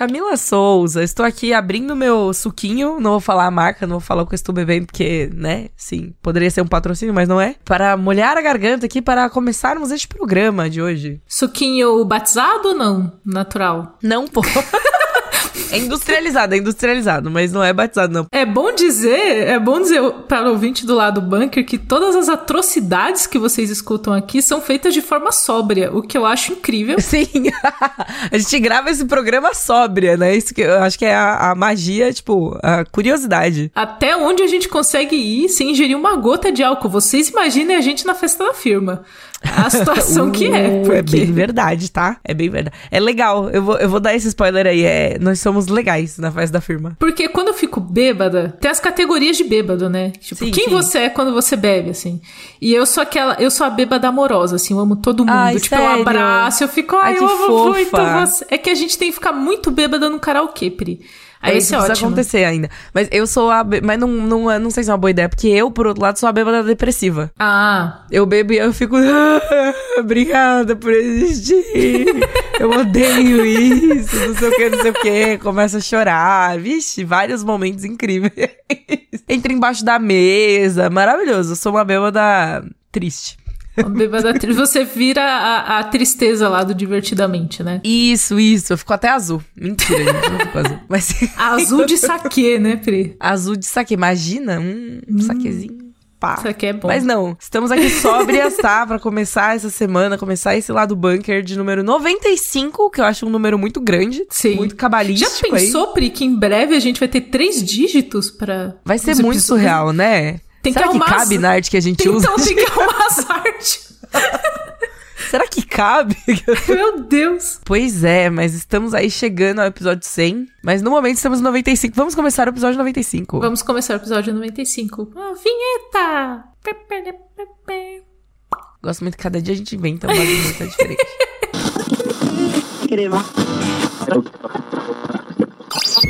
Camila Souza, estou aqui abrindo meu suquinho, não vou falar a marca, não vou falar o que eu estou bebendo, porque, né, sim, poderia ser um patrocínio, mas não é. Para molhar a garganta aqui para começarmos este programa de hoje. Suquinho batizado ou não? Natural? Não, pô. É industrializado, é industrializado, mas não é batizado, não. É bom dizer, é bom dizer para o ouvinte do lado do bunker que todas as atrocidades que vocês escutam aqui são feitas de forma sóbria, o que eu acho incrível. Sim. a gente grava esse programa sóbria, né? Isso que eu acho que é a, a magia, tipo, a curiosidade. Até onde a gente consegue ir sem ingerir uma gota de álcool. Vocês imaginem a gente na festa da firma a situação que é. Uh, Porque... É bem verdade, tá? É bem verdade. É legal. Eu vou, eu vou dar esse spoiler aí. É, nós somos legais na festa da firma. Porque quando eu fico bêbada, tem as categorias de bêbado, né? Tipo, Sim, quem sim. você é quando você bebe, assim. E eu sou aquela, eu sou a bêbada amorosa, assim, eu amo todo mundo. Ai, tipo, eu sério? abraço, eu fico, ai, Ai, eu amo fofa. muito você. É que a gente tem que ficar muito bêbada no karaokê, Pri. Aí esse é precisa ótimo. acontecer ainda. Mas eu sou a. Mas não, não, não sei se é uma boa ideia, porque eu, por outro lado, sou a bêbada depressiva. Ah, Eu bebo e eu fico. "Ah, obrigada por existir. Eu odeio isso, não sei o que, não sei o que. Começa a chorar. Vixe, vários momentos incríveis. Entra embaixo da mesa. Maravilhoso. Eu sou uma bêbada triste. bêbada tri- Você vira a, a tristeza lá do Divertidamente, né? Isso, isso. Eu fico até azul. Mentira, gente. Não fico azul. Mas. Azul de saque, né, Pri? azul de saque. Imagina um saquezinho. Pá. Isso aqui é bom. Mas não, estamos aqui sóbrias, tá? Pra começar essa semana, começar esse lado bunker de número 95, que eu acho um número muito grande. Sim. Muito Já cabalístico aí. pensou, Pri, que em breve a gente vai ter três dígitos pra. Vai ser muito episódios? surreal, né? Tem que Será que, arrumar cabe as- na arte que a gente Tem- usa? Então tem que arrumar as artes. Será que cabe? Meu Deus. pois é, mas estamos aí chegando ao episódio 100. Mas no momento estamos no 95. Vamos começar o episódio 95. Vamos começar o episódio 95. Ah, vinheta! Gosto muito que cada dia a gente inventa uma vinheta diferente.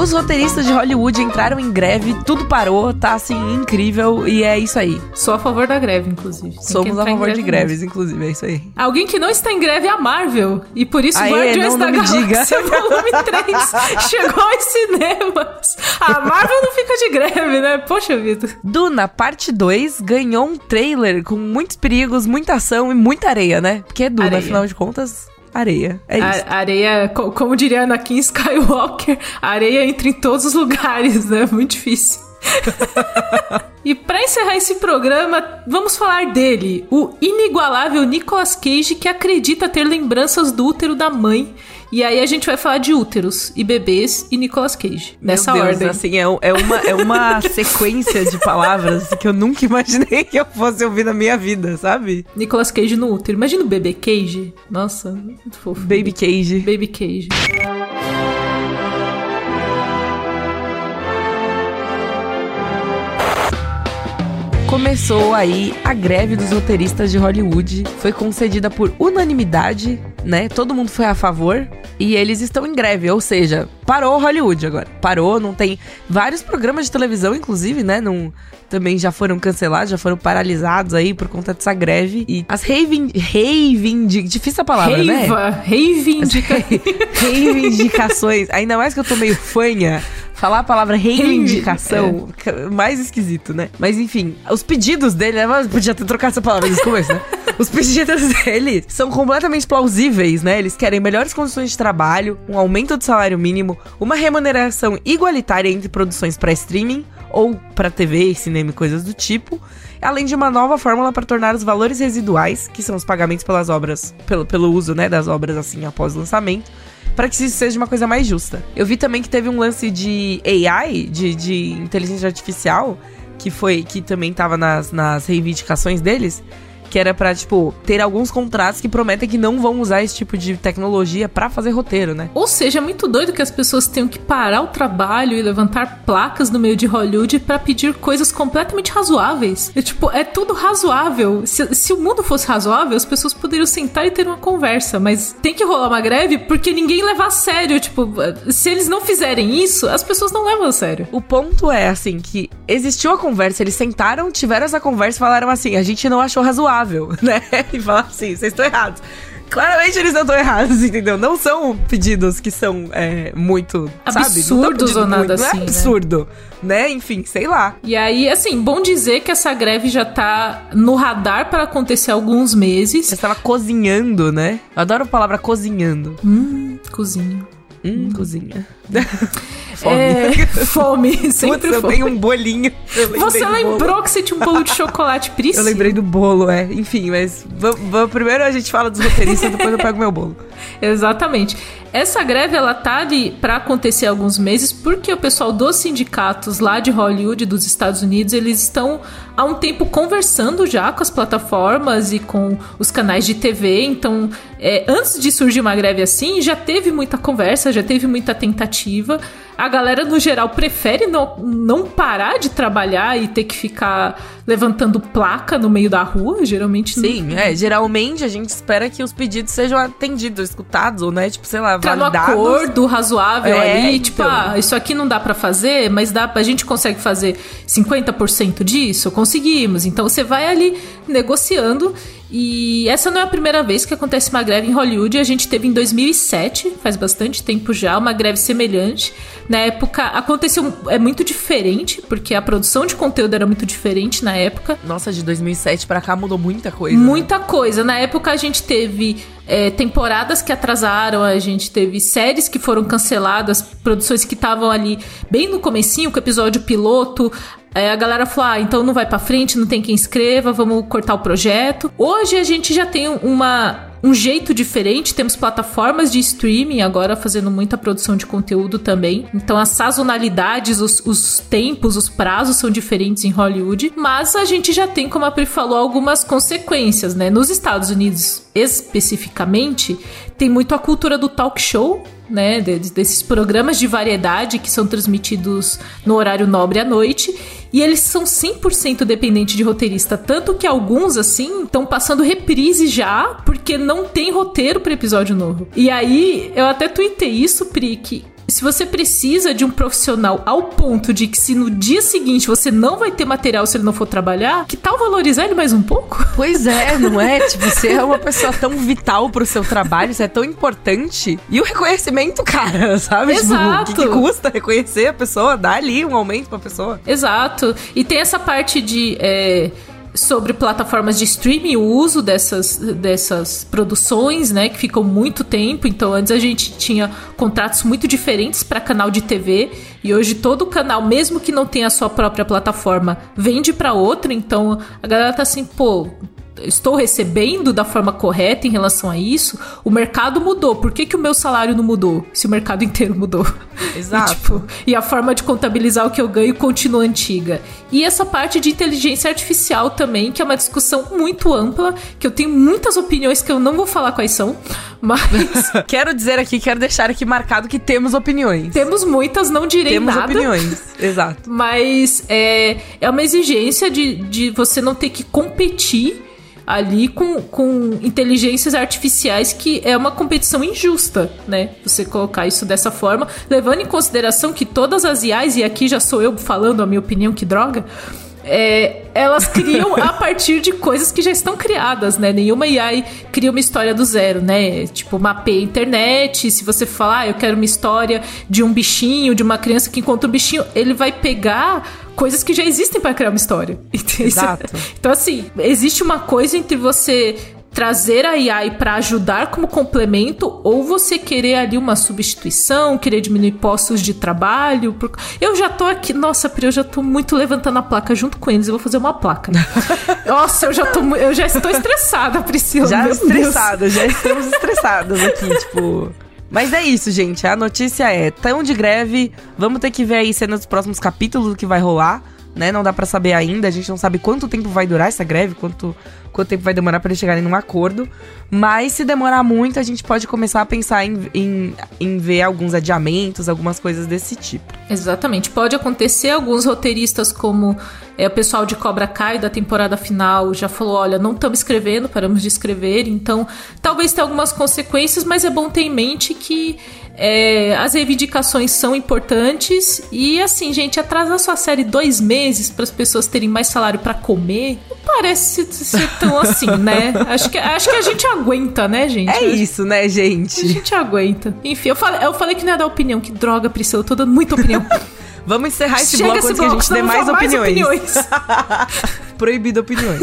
Os roteiristas de Hollywood entraram em greve, tudo parou, tá assim, incrível, e é isso aí. Sou a favor da greve, inclusive. Tem Somos a favor de greve greves, inclusive, é isso aí. mesmo. Alguém que não está em greve é a Marvel. E por isso Aê, Guardiões não- da não me diga. Galáxia Volume 3 chegou aos cinemas. A Marvel não fica de greve, né? Poxa vida. Duna, parte 2, ganhou um trailer com muitos perigos, muita ação e muita areia, né? Porque é Duna, Areia. afinal de contas, areia. É isso. A areia, co- como diria Anakin Skywalker, a areia entra em todos os lugares, né? Muito difícil. e pra encerrar esse programa, vamos falar dele, o inigualável Nicolas Cage que acredita ter lembranças do útero da mãe. E aí a gente vai falar de úteros e bebês e Nicolas Cage. Meu Nessa Deus, ordem. assim, é, é uma, é uma sequência de palavras que eu nunca imaginei que eu fosse ouvir na minha vida, sabe? Nicolas Cage no útero. Imagina o bebê Cage. Nossa, muito fofo. Baby Cage. Baby Cage. Começou aí a greve dos roteiristas de Hollywood. Foi concedida por unanimidade, né? Todo mundo foi a favor. E eles estão em greve, ou seja, parou Hollywood agora. Parou, não tem. Vários programas de televisão, inclusive, né? Não, também já foram cancelados, já foram paralisados aí por conta dessa greve. E as reivin... reivindi... Difícil a palavra, né? Reiva, reivindica. reivindicações. Ainda mais que eu tô meio fanha. Falar a palavra reivindicação, mais esquisito, né? Mas enfim, os pedidos dele, né? Podia ter trocado essa palavra desde o começo, né? Os pedidos dele são completamente plausíveis, né? Eles querem melhores condições de trabalho, um aumento do salário mínimo, uma remuneração igualitária entre produções para streaming ou para TV, cinema e coisas do tipo, além de uma nova fórmula para tornar os valores residuais, que são os pagamentos pelas obras, pelo, pelo uso, né, das obras assim após o lançamento, para que isso seja uma coisa mais justa. Eu vi também que teve um lance de AI, de, de inteligência artificial, que foi que também tava nas, nas reivindicações deles, que era pra, tipo, ter alguns contratos que prometem que não vão usar esse tipo de tecnologia para fazer roteiro, né? Ou seja, é muito doido que as pessoas tenham que parar o trabalho e levantar placas no meio de Hollywood para pedir coisas completamente razoáveis. É, tipo, é tudo razoável. Se, se o mundo fosse razoável, as pessoas poderiam sentar e ter uma conversa, mas tem que rolar uma greve porque ninguém leva a sério. Tipo, se eles não fizerem isso, as pessoas não levam a sério. O ponto é, assim, que existiu a conversa, eles sentaram, tiveram essa conversa e falaram assim: a gente não achou razoável, né? E falaram assim: vocês estão errados. Claramente eles não estão errados, entendeu? Não são pedidos que são é, muito. Absurdos ou nada muito, assim. Não é absurdo, né? né? Enfim, sei lá. E aí, assim, bom dizer que essa greve já tá no radar para acontecer há alguns meses. Você estava cozinhando, né? Eu adoro a palavra cozinhando. Hum, cozinho. Hum, cozinha. fome. É, fome, sempre Putz, fome. Eu tenho um bolinho. Você lembrou que você tinha um bolo de chocolate Pris? Eu lembrei do bolo, é. Enfim, mas primeiro a gente fala dos roteiristas, depois eu pego meu bolo. Exatamente. Essa greve ela tá ali para acontecer há alguns meses porque o pessoal dos sindicatos lá de Hollywood dos Estados Unidos, eles estão há um tempo conversando já com as plataformas e com os canais de TV. Então, é, antes de surgir uma greve assim, já teve muita conversa, já teve muita tentativa a galera, no geral, prefere não, não parar de trabalhar e ter que ficar levantando placa no meio da rua, geralmente. Sim, não... é. Geralmente a gente espera que os pedidos sejam atendidos, escutados, ou, né? Tipo, sei lá, validados. no acordo razoável é, ali, tipo, então. ah, isso aqui não dá para fazer, mas dá, a gente consegue fazer 50% disso? Conseguimos. Então você vai ali negociando e essa não é a primeira vez que acontece uma greve em Hollywood. A gente teve em 2007, faz bastante tempo já, uma greve semelhante. Na época aconteceu é muito diferente, porque a produção de conteúdo era muito diferente na época. Nossa, de 2007 para cá mudou muita coisa. Né? Muita né? coisa. Na época a gente teve é, temporadas que atrasaram, a gente teve séries que foram canceladas, produções que estavam ali bem no comecinho, com o episódio piloto. Aí a galera falou: ah, então não vai para frente, não tem quem escreva, vamos cortar o projeto. Hoje a gente já tem uma um jeito diferente. Temos plataformas de streaming agora fazendo muita produção de conteúdo também. Então as sazonalidades, os, os tempos, os prazos são diferentes em Hollywood. Mas a gente já tem, como a Pri falou, algumas consequências, né? Nos Estados Unidos, especificamente, tem muito a cultura do talk show, né, desses programas de variedade que são transmitidos no horário nobre à noite. E eles são 100% dependentes de roteirista. Tanto que alguns, assim, estão passando reprise já, porque não tem roteiro para episódio novo. E aí, eu até tuitei isso, Pri, que se você precisa de um profissional ao ponto de que se no dia seguinte você não vai ter material se ele não for trabalhar, que tal valorizar ele mais um pouco? Pois é, não é? tipo, você é uma pessoa tão vital pro seu trabalho, você é tão importante. E o reconhecimento, cara, sabe? Exato. Tipo, o que, que custa reconhecer a pessoa, dar ali um aumento pra pessoa. Exato. E tem essa parte de. É sobre plataformas de streaming, o uso dessas, dessas produções, né, que ficam muito tempo. Então, antes a gente tinha contratos muito diferentes para canal de TV e hoje todo canal, mesmo que não tenha a sua própria plataforma, vende para outra. Então, a galera tá assim, pô, estou recebendo da forma correta em relação a isso, o mercado mudou. Por que, que o meu salário não mudou? Se o mercado inteiro mudou. Exato. E, tipo, e a forma de contabilizar o que eu ganho continua antiga. E essa parte de inteligência artificial também, que é uma discussão muito ampla, que eu tenho muitas opiniões que eu não vou falar quais são, mas. quero dizer aqui, quero deixar aqui marcado que temos opiniões. Temos muitas, não direi temos nada. Temos opiniões, exato. Mas é, é uma exigência de, de você não ter que competir ali com, com inteligências artificiais que é uma competição injusta, né? Você colocar isso dessa forma, levando em consideração que todas as IAs, e aqui já sou eu falando a minha opinião, que droga, é, elas criam a partir de coisas que já estão criadas, né? Nenhuma AI cria uma história do zero, né? Tipo, mapeia a internet. Se você falar, ah, eu quero uma história de um bichinho, de uma criança que encontra um bichinho, ele vai pegar coisas que já existem para criar uma história. Exato. Então, assim, existe uma coisa entre você trazer a AI para ajudar como complemento ou você querer ali uma substituição, querer diminuir postos de trabalho. Eu já tô aqui, nossa, Pri, eu já tô muito levantando a placa junto com eles, eu vou fazer uma placa. nossa, eu já tô eu já estou estressada, Priscila. Já estressada, já estamos estressadas aqui, tipo. Mas é isso, gente. A notícia é: tão de greve. Vamos ter que ver aí cenas dos próximos capítulos do que vai rolar né? Não dá para saber ainda, a gente não sabe quanto tempo vai durar essa greve, quanto quanto tempo vai demorar para eles chegarem num acordo. Mas se demorar muito, a gente pode começar a pensar em, em, em ver alguns adiamentos, algumas coisas desse tipo. Exatamente. Pode acontecer, alguns roteiristas, como é, o pessoal de Cobra Kai da temporada final, já falou: olha, não estamos escrevendo, paramos de escrever. Então, talvez tenha algumas consequências, mas é bom ter em mente que é, as reivindicações são importantes e assim, gente, atrasar sua série dois meses para as pessoas terem mais salário para comer, não parece ser tão assim, né? Acho que, acho que a gente aguenta, né, gente? É isso, né, gente? A gente aguenta. Enfim, eu falei, eu falei que não ia dar opinião, que droga, Priscila, eu tô dando muita opinião. Vamos encerrar esse Chega bloco antes que a gente dê mais opiniões. mais opiniões. Proibido opiniões.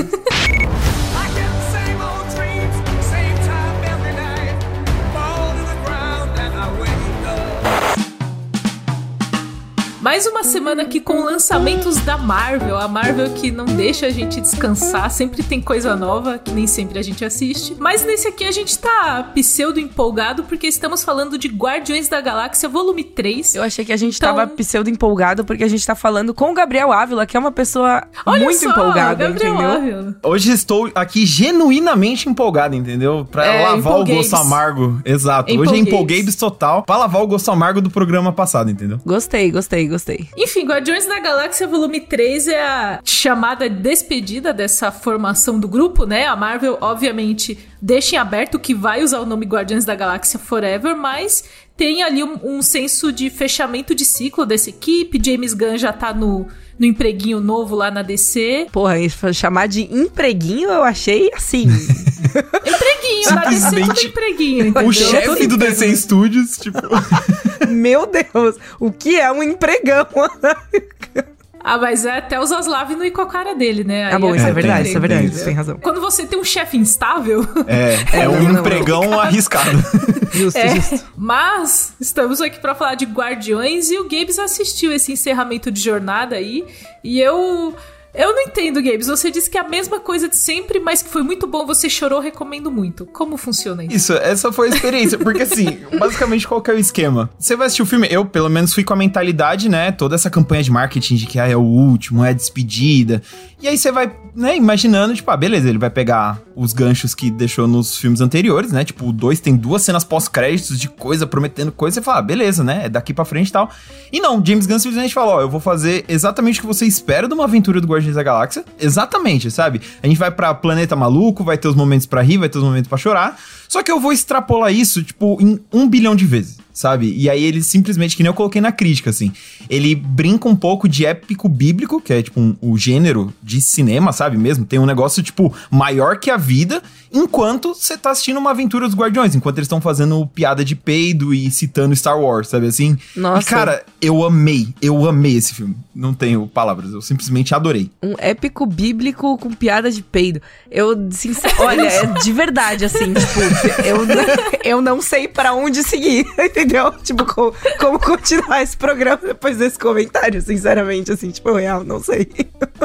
Mais uma semana aqui com lançamentos da Marvel. A Marvel que não deixa a gente descansar, sempre tem coisa nova que nem sempre a gente assiste. Mas nesse aqui a gente tá pseudo empolgado porque estamos falando de Guardiões da Galáxia Volume 3. Eu achei que a gente então... tava pseudo empolgado porque a gente tá falando com o Gabriel Ávila, que é uma pessoa Olha muito só, empolgada, Gabriel entendeu? Ávila. Hoje estou aqui genuinamente empolgado, entendeu? Pra é, lavar o gosto amargo. Exato. Hoje é empolguei total pra lavar o gosto amargo do programa passado, entendeu? Gostei, gostei, gostei gostei. Enfim, Guardiões da Galáxia Volume 3 é a chamada despedida dessa formação do grupo, né? A Marvel, obviamente, deixa em aberto que vai usar o nome Guardiões da Galáxia Forever, mas tem ali um, um senso de fechamento de ciclo dessa equipe. James Gunn já tá no no empreguinho novo lá na DC. Porra, chamar de empreguinho eu achei assim. empreguinho, na DC tudo empreguinho. Entendeu? O chefe do DC Studios, tipo. Meu Deus, o que é um empregão? Ah, mas é até os Zaslav não ir com a cara dele, né? Ah, Aí ah, bom, isso é, é verdade, isso é verdade, você tem razão. Quando você tem um chefe instável... É, é um não, empregão não. arriscado. justo, é, justo. Mas, estamos aqui para falar de Guardiões e o Gabes assistiu esse encerramento de jornada aí, e eu... Eu não entendo, Games. Você disse que é a mesma coisa de sempre, mas que foi muito bom, você chorou, recomendo muito. Como funciona isso? Isso, essa foi a experiência. Porque assim, basicamente, qual que é o esquema? Você vai assistir o filme, eu pelo menos fui com a mentalidade, né? Toda essa campanha de marketing de que ah, é o último, é a despedida. E aí você vai, né, imaginando, tipo, ah, beleza, ele vai pegar os ganchos que deixou nos filmes anteriores, né? Tipo, o 2 tem duas cenas pós-créditos de coisa, prometendo coisa, você fala, ah, beleza, né? É daqui pra frente e tal. E não, James Gunn simplesmente falou, ó, eu vou fazer exatamente o que você espera de uma aventura do Guardiões da Galáxia. Exatamente, sabe? A gente vai pra Planeta Maluco, vai ter os momentos para rir, vai ter os momentos para chorar. Só que eu vou extrapolar isso, tipo, em um bilhão de vezes sabe? E aí ele simplesmente, que nem eu coloquei na crítica, assim, ele brinca um pouco de épico bíblico, que é tipo um, o gênero de cinema, sabe mesmo? Tem um negócio, tipo, maior que a vida, enquanto você tá assistindo uma aventura dos Guardiões, enquanto eles estão fazendo piada de peido e citando Star Wars, sabe assim? Nossa. E, cara, eu amei, eu amei esse filme. Não tenho palavras, eu simplesmente adorei. Um épico bíblico com piada de peido. Eu, sinceramente, olha, é de verdade, assim, tipo, eu, eu não sei para onde seguir, entendeu? Tipo, como, como continuar esse programa depois desse comentário, sinceramente, assim, tipo, real, não sei.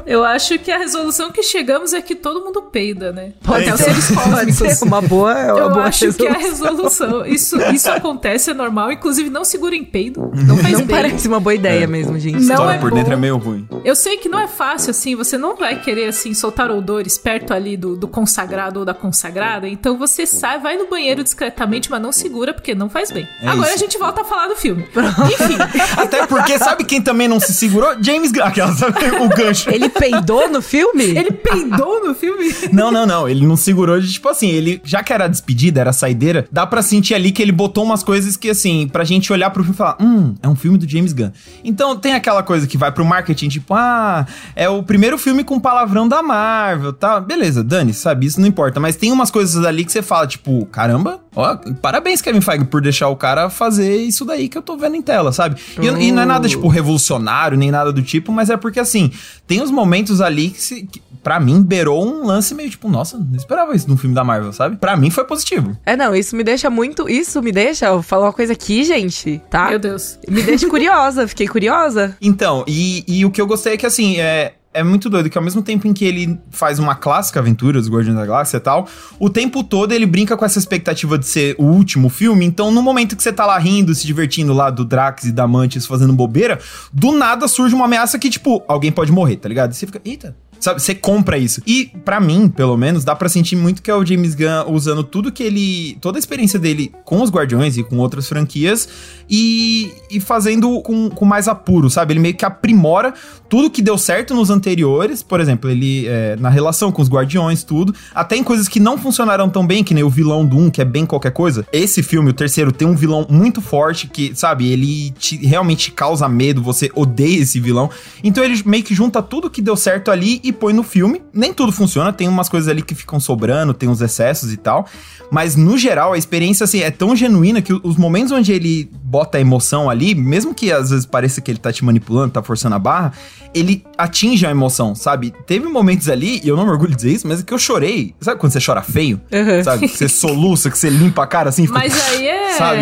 Eu acho que a resolução que chegamos é que todo mundo peida, né? Pode é, ser pode ser uma boa, é uma Eu boa acho resolução. que a resolução, isso, isso acontece, é normal, inclusive não segurem peido, não faz Não bem. parece uma boa ideia é. mesmo, gente. Não História é por bom. dentro é meio ruim. Eu sei que não é fácil, assim, você não vai querer, assim, soltar odores perto ali do, do consagrado ou da consagrada, então você sai, vai no banheiro discretamente, mas não segura, porque não faz bem. É Agora, a gente volta a falar do filme. Enfim. Até porque, sabe quem também não se segurou? James Gunn, aquela, sabe, o gancho. Ele peidou no filme? Ele peidou no filme? Não, não, não. Ele não segurou de, tipo assim, ele, já que era despedida, era saideira, dá pra sentir ali que ele botou umas coisas que, assim, pra gente olhar pro filme e falar, hum, é um filme do James Gunn. Então, tem aquela coisa que vai pro marketing, tipo, ah, é o primeiro filme com palavrão da Marvel, tá? Beleza, Dani, sabe, isso não importa. Mas tem umas coisas ali que você fala, tipo, caramba, ó, parabéns, Kevin Feige, por deixar o cara fazer isso daí que eu tô vendo em tela, sabe? E, uh. e, não é nada, tipo, revolucionário, nem nada do tipo, mas é porque, assim, tem os momentos ali que, se, que pra mim, beirou um lance meio tipo, nossa, não esperava isso num filme da Marvel, sabe? Pra mim foi positivo. É, não, isso me deixa muito. Isso me deixa. Eu falar uma coisa aqui, gente, tá? Meu Deus. Me deixa curiosa, fiquei curiosa. Então, e, e o que eu gostei é que, assim, é é muito doido que ao mesmo tempo em que ele faz uma clássica aventura dos Guardiões da Galáxia e tal, o tempo todo ele brinca com essa expectativa de ser o último filme. Então, no momento que você tá lá rindo, se divertindo lá do Drax e da Mantis fazendo bobeira, do nada surge uma ameaça que, tipo, alguém pode morrer, tá ligado? E você fica, eita, Sabe, você compra isso. E para mim, pelo menos, dá para sentir muito que é o James Gunn usando tudo que ele, toda a experiência dele com os Guardiões e com outras franquias e, e fazendo com, com mais apuro, sabe? Ele meio que aprimora tudo que deu certo nos anteriores, por exemplo, ele é, na relação com os Guardiões, tudo, até em coisas que não funcionaram tão bem, que nem o vilão do 1, que é bem qualquer coisa. Esse filme, o terceiro, tem um vilão muito forte que, sabe, ele te, realmente causa medo, você odeia esse vilão. Então ele meio que junta tudo que deu certo ali e põe no filme. Nem tudo funciona, tem umas coisas ali que ficam sobrando, tem uns excessos e tal. Mas no geral, a experiência assim, é tão genuína que os momentos onde ele bota a emoção ali, mesmo que às vezes pareça que ele tá te manipulando, tá forçando a barra, ele atinge a emoção, sabe? Teve momentos ali, e eu não me orgulho de dizer isso, mas é que eu chorei. Sabe quando você chora feio? Uhum. Sabe? Que você soluça, que você limpa a cara assim. Fica, mas aí é. Sabe?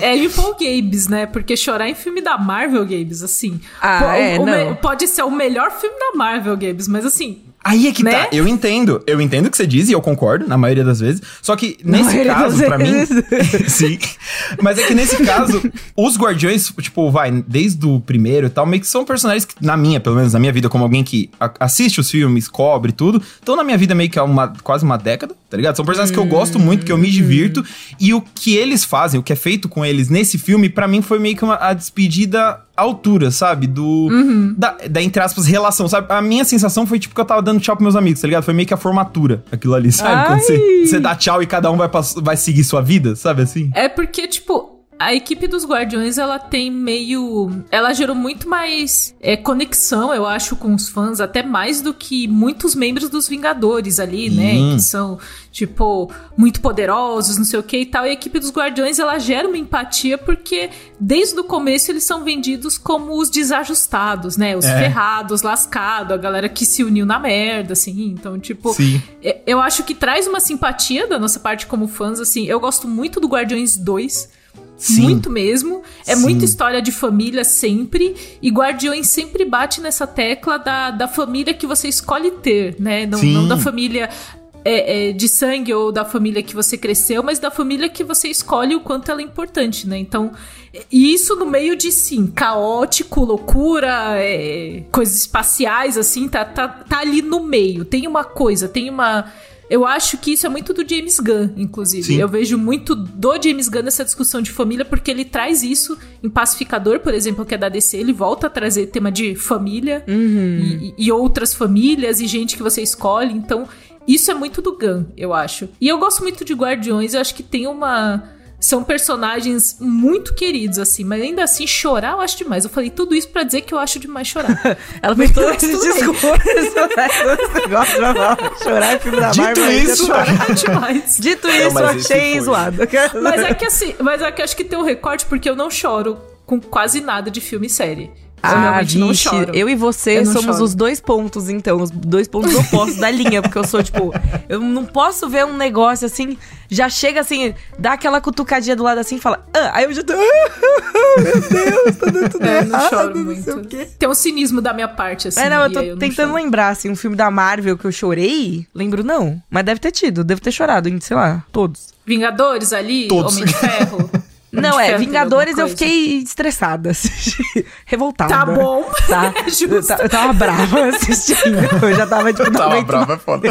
É Paul Gabes, né? Porque chorar em filme da Marvel, Gabes, assim. Ah, pô, é, o, não. pode ser o melhor filme da Marvel, Gabes, mas assim, Aí é que tá. né? tá. Eu entendo. Eu entendo o que você diz e eu concordo, na maioria das vezes. Só que nesse caso, para mim. sim. Mas é que nesse caso, os Guardiões, tipo, vai, desde o primeiro e tal, meio que são personagens que, na minha, pelo menos na minha vida, como alguém que assiste os filmes, cobre tudo, estão na minha vida meio que há uma, quase uma década, tá ligado? São personagens hum, que eu gosto muito, que eu me divirto. E o que eles fazem, o que é feito com eles nesse filme, para mim foi meio que uma, a despedida altura, sabe? Do. Uhum. Da, da, entre aspas, relação, sabe? A minha sensação foi tipo que eu tava dando tchau pros meus amigos, tá ligado? Foi meio que a formatura, aquilo ali, sabe? Ai. Quando você, você dá tchau e cada um vai, vai seguir sua vida, sabe assim? É porque, tipo, a equipe dos Guardiões, ela tem meio. Ela gerou muito mais é, conexão, eu acho, com os fãs, até mais do que muitos membros dos Vingadores ali, né? Que são, tipo, muito poderosos, não sei o que e tal. E a equipe dos Guardiões, ela gera uma empatia porque desde o começo eles são vendidos como os desajustados, né? Os é. ferrados, lascados, a galera que se uniu na merda, assim. Então, tipo, Sim. eu acho que traz uma simpatia da nossa parte como fãs, assim. Eu gosto muito do Guardiões 2 Sim. Muito mesmo. É Sim. muita história de família sempre. E Guardiões sempre bate nessa tecla da, da família que você escolhe ter, né? Não, não da família é, é, de sangue ou da família que você cresceu, mas da família que você escolhe o quanto ela é importante, né? Então, e isso no meio de, sim, caótico, loucura, é, coisas espaciais, assim, tá, tá, tá ali no meio. Tem uma coisa, tem uma eu acho que isso é muito do James Gunn, inclusive. Sim. Eu vejo muito do James Gunn nessa discussão de família, porque ele traz isso em Pacificador, por exemplo, que é da DC, ele volta a trazer tema de família uhum. e, e outras famílias e gente que você escolhe. Então, isso é muito do Gunn, eu acho. E eu gosto muito de Guardiões, eu acho que tem uma são personagens muito queridos, assim, mas ainda assim, chorar eu acho demais. Eu falei tudo isso para dizer que eu acho demais chorar. Ela fez todo esse discurso, chorar é filme da Dito Marvel. Isso, chorar demais. Dito isso, eu achei zoado. Mas é que assim, mas é que acho que tem um recorte porque eu não choro com quase nada de filme e série. Ah, vixe, eu e você eu somos choro. os dois pontos, então, os dois pontos opostos da linha, porque eu sou, tipo, eu não posso ver um negócio assim, já chega assim, dá aquela cutucadinha do lado assim e fala, ah, aí eu já tô, ah, meu Deus, tá dando tudo é, errado, não choro não muito. sei o quê. Tem um cinismo da minha parte, assim. É, não, eu tô eu tentando lembrar, assim, um filme da Marvel que eu chorei, lembro não, mas deve ter tido, devo ter chorado, sei lá, todos. Vingadores ali, todos. Homem de Ferro. Não, é, Vingadores eu fiquei estressada, revoltada. Tá bom. Tá? eu, eu tava brava assistindo. Eu já tava, tipo, tava brava, é foda.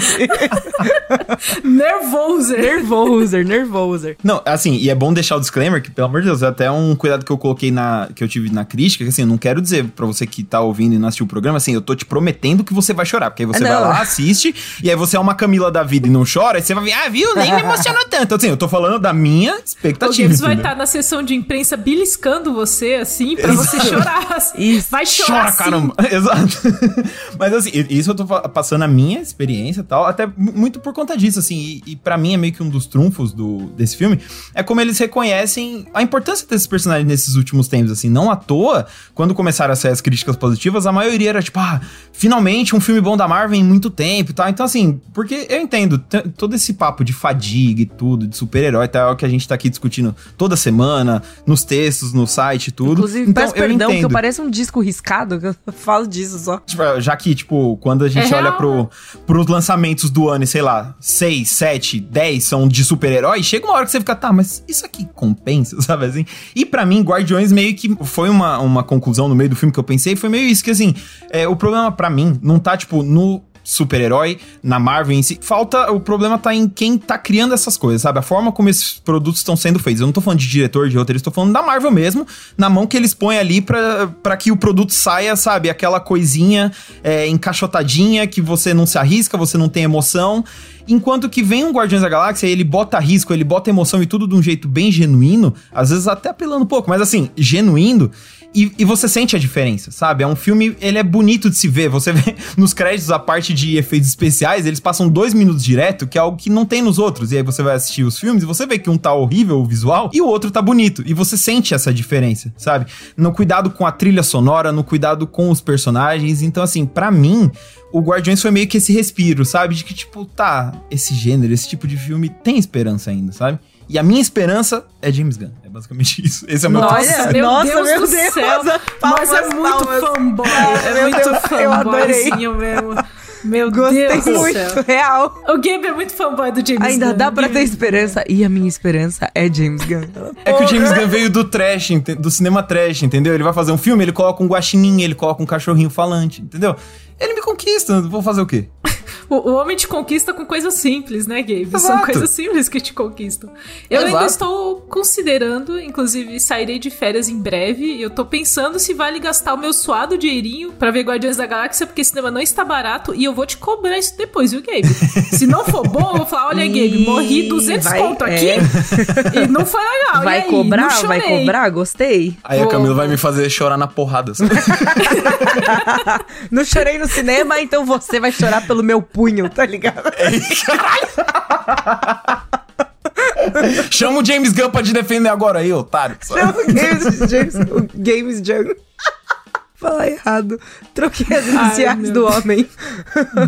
nervoser. Nervoser, nervoser. Não, assim, e é bom deixar o disclaimer, que, pelo amor de Deus, é até um cuidado que eu coloquei na, que eu tive na crítica, que assim, eu não quero dizer pra você que tá ouvindo e não assistiu o programa, assim, eu tô te prometendo que você vai chorar, porque aí você não. vai lá, assiste, e aí você é uma Camila da vida e não chora, e você vai ver, ah, viu, nem me emocionou tanto. Então, assim, eu tô falando da minha expectativa. O vai estar tá na sessão de imprensa beliscando você, assim, pra Exato. você chorar. Isso. Vai chorar. Chora, caramba. Exato. Mas assim, isso eu tô passando a minha experiência e tal, até muito por conta disso, assim. E, e para mim é meio que um dos trunfos do, desse filme. É como eles reconhecem a importância desses personagens nesses últimos tempos, assim. Não à toa, quando começaram a sair as críticas positivas, a maioria era tipo, ah, finalmente um filme bom da Marvel em muito tempo e tal. Então, assim, porque eu entendo todo esse papo de fadiga e tudo, de super-herói e tal, que a gente tá aqui discutindo toda semana semana, nos textos, no site e tudo. Inclusive, então, peço eu perdão, que eu entendo. pareço um disco riscado, que eu falo disso só. Tipo, já que, tipo, quando a gente É olha real, pro, pros lançamentos do ano, e sei lá, 6, 7, 10 são de super-herói, chega uma hora que você fica, tá, mas isso aqui compensa, sabe assim? E pra mim, Guardiões meio que foi uma, uma conclusão no meio do filme que eu pensei, foi meio isso, que assim, é, o problema pra mim não tá, tipo, no super-herói, na Marvel em si. Falta, o problema tá em quem tá criando essas coisas, sabe? A forma como esses produtos estão sendo feitos. Eu não tô falando de diretor, de roteirista, tô falando da Marvel mesmo, na mão que eles põem ali pra que o produto saia, sabe? Aquela coisinha é, encaixotadinha que você não se arrisca, você não tem emoção. Enquanto que vem um Guardiões da Galáxia, ele bota risco, ele bota emoção e tudo de um jeito bem genuíno, às vezes até apelando um pouco, mas assim, genuíno. E, e você sente a diferença, sabe? É um filme, ele é bonito de se ver. Você vê nos créditos a parte de efeitos especiais, eles passam dois minutos direto, que é algo que não tem nos outros. E aí você vai assistir os filmes e você vê que um tá horrível o visual e o outro tá bonito. E você sente essa diferença, sabe? No cuidado com a trilha sonora, no cuidado com os personagens. Então, assim, pra mim, o Guardiões foi meio que esse respiro, sabe? De que, tipo, tá, esse gênero, esse tipo de filme tem esperança ainda, sabe? E a minha esperança é James Gunn. Basicamente isso. Esse é o meu Nossa, meu nossa, Deus meu do Deus, céu. palmas, Mas é muito palmas. fanboy. É muito Deus, eu adorei. fanboyzinho mesmo. Meu Gostei Deus do muito, céu. real. O Gabe é muito fanboy do James Ainda Gunn. dá pra ter esperança. E a minha esperança é James Gunn. É que o James Gunn veio do trash, do cinema trash, entendeu? Ele vai fazer um filme, ele coloca um guaxinim, ele coloca um cachorrinho falante, entendeu? Ele me conquista, vou fazer o quê? O, o homem te conquista com coisas simples, né, Gabe? São Exato. coisas simples que te conquistam. Eu ainda Exato. estou considerando, inclusive sairei de férias em breve, e eu tô pensando se vale gastar o meu suado dinheirinho pra ver Guardiões da Galáxia, porque cinema não está barato, e eu vou te cobrar isso depois, viu, Gabe? se não for bom, eu vou falar, olha, Gabe, morri 200 vai- conto aqui, é. e não foi legal, e Vai aí? cobrar? Não Vai cobrar? Gostei. Aí a Vou- Camila vai me fazer chorar na porrada. Não chorei no cinema, então você vai chorar pelo meu punho, tá ligado? Chama o James Gunn pra te defender agora aí, otário. sabe? o Games, James, o Games Jung. Falar errado. Troquei as iniciais meu do homem.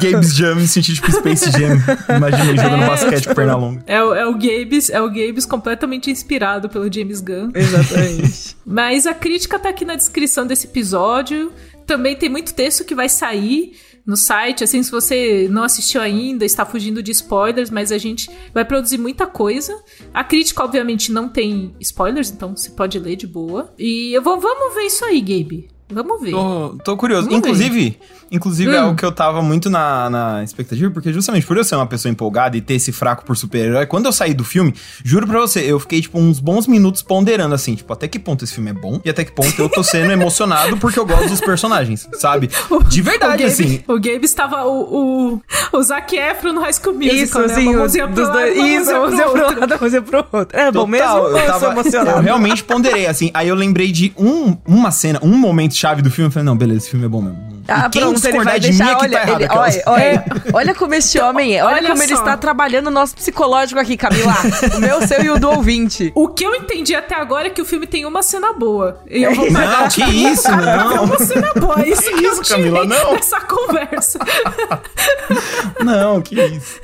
Games Jam, me senti tipo Space Jam. Imaginei jogando É, basquete tipo- com perna longa. É, o- é o Gabes, é o Gabes completamente inspirado pelo James Gunn. Exatamente. Mas a crítica tá aqui na descrição desse episódio. Também tem muito texto que vai sair no site. Assim, se você não assistiu ainda, está fugindo de spoilers, mas a gente vai produzir muita coisa. A crítica, obviamente, não tem spoilers, então você pode ler de boa. E eu vou, vamos ver isso aí, Gabe. Vamos ver. Tô, tô curioso. Vamos inclusive, inclusive é Hum. algo que eu tava muito na, na expectativa, porque justamente por eu ser uma pessoa empolgada e ter esse fraco por super-herói, quando eu saí do filme, juro pra você, eu fiquei, tipo, uns bons minutos ponderando, assim, tipo, até que ponto esse filme é bom e até que ponto eu tô sendo emocionado porque eu gosto dos personagens, sabe? De verdade, o Gabe, assim. O Gabe estava o, o, o Zac Efron no High School Musical, Isso, né? assim, Uma mãozinha pro dos lado, Isso, uma mãozinha pro outro. lado, uma mãozinha pro outro. É bom mesmo? Total, eu, sou emocionado. eu realmente ponderei, assim. Aí eu lembrei de um, uma cena, um momento chave do filme. Eu falei, não, beleza, esse filme é bom mesmo. Ah, e quem pronto, ele discordar vai de deixar. mim é que olha, tá errado. ele- olha, olha, olha como este homem é. Olha, Olha como ele só. está trabalhando o nosso psicológico aqui, Camila. o meu, seu e o do ouvinte. O que eu entendi até agora é que o filme tem uma cena boa. E eu vou Não, pagar que isso, não. uma cena boa. É isso Que que, eu isso, tirei Camila, não. dessa conversa. Não, que isso.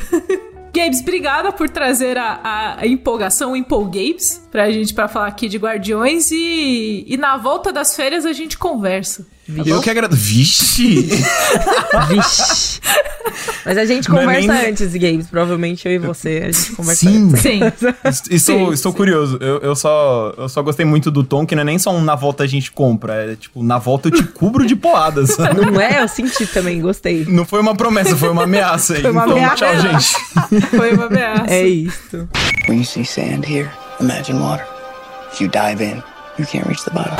Gabes, obrigada por trazer a, a, empolgação, o Empolgabes, pra gente pra falar aqui de Guardiões. E, e na volta das férias a gente conversa. Eu que agradeço. Vixe! Vixe. Mas a gente é conversa nem- antes, Games. Provavelmente eu e você, a gente conversa Sim. antes. Sim. Est- Estou, Sim, estou sim. curioso. Eu, eu, só, eu só gostei muito do tom, que não é nem só um na volta a gente compra. É tipo, na volta eu te cubro de porradas. sabe? Não é? Eu senti também, gostei. Não foi uma promessa, foi uma ameaça. aí. Foi uma então, ameaça. tchau, gente. Foi uma ameaça. É isso. When you see sand here, imagine water. If you dive in, you can't reach the bottom.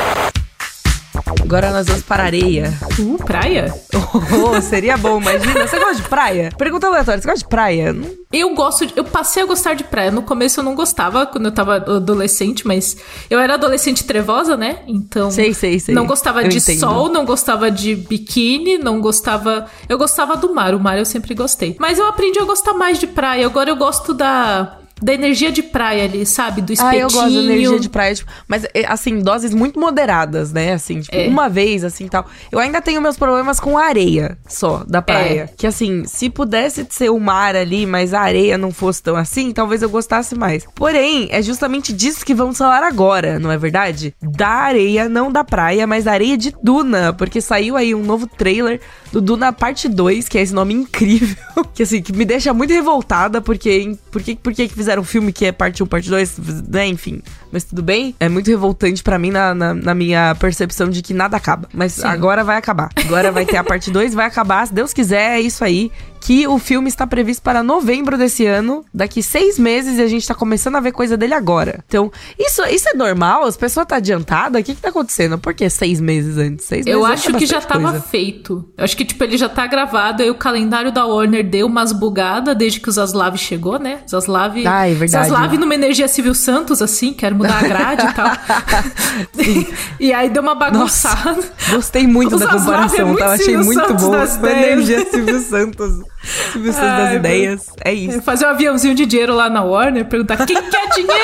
Agora nós vamos para a areia. Uh, praia? Oh, seria bom, imagina. Você gosta de praia? Pergunta aleatória, você gosta de praia? Não- Eu gosto de, Eu passei a gostar de praia. No começo eu não gostava, quando eu tava adolescente, mas eu era adolescente trevosa, né? Então. Sei, sei, sei. Não gostava Eu de entendo. sol, não gostava de biquíni, não gostava. Eu gostava do mar. O mar eu sempre gostei. Mas eu aprendi a gostar mais de praia. Agora eu gosto da. Da energia de praia ali, sabe? Do espetinho. Ah, eu gosto da energia de praia, tipo, mas é, assim, doses muito moderadas, né? Assim, tipo, É. uma vez, assim, tal. Eu ainda tenho meus problemas com a areia só, da praia. É. Que assim, se pudesse ser o mar ali, mas a areia não fosse tão assim, talvez eu gostasse mais. Porém, é justamente disso que vamos falar agora, não é verdade? Da areia, não da praia, mas da areia de Duna, porque saiu aí um novo trailer do Duna Parte 2, que é esse nome incrível, que assim, que me deixa muito revoltada, porque por que, por que que fizeram um filme que é parte 1, parte 2, né, enfim. Mas tudo bem, é muito revoltante pra mim na, na, na minha percepção de que nada acaba. Mas agora vai acabar. Agora vai ter a parte 2, vai acabar, se Deus quiser, é isso aí. Que o filme está previsto para novembro desse ano, daqui seis meses, e a gente tá começando a ver coisa dele agora. Então, isso, isso é normal? As pessoas tá adiantada? O que que tá acontecendo? Por que seis meses antes? Seis Eu meses acho é que já bastante tava coisa. feito. Eu acho que, tipo, ele já tá gravado, aí o calendário da Warner deu umas bugadas desde que o Zaslav chegou, né? Zaslav. Ah, é verdade. Zaslav numa energia civil Santos, assim, quero mudar a grade e tal. e aí deu uma bagunçada. Gostei muito O da é comparação, muito tá? Achei Silvio muito Santos bom. das Foi energia Silvio Santos. Silvio Santos das ideias. É isso. Fazer um aviãozinho de dinheiro lá na Warner, perguntar quem quer dinheiro?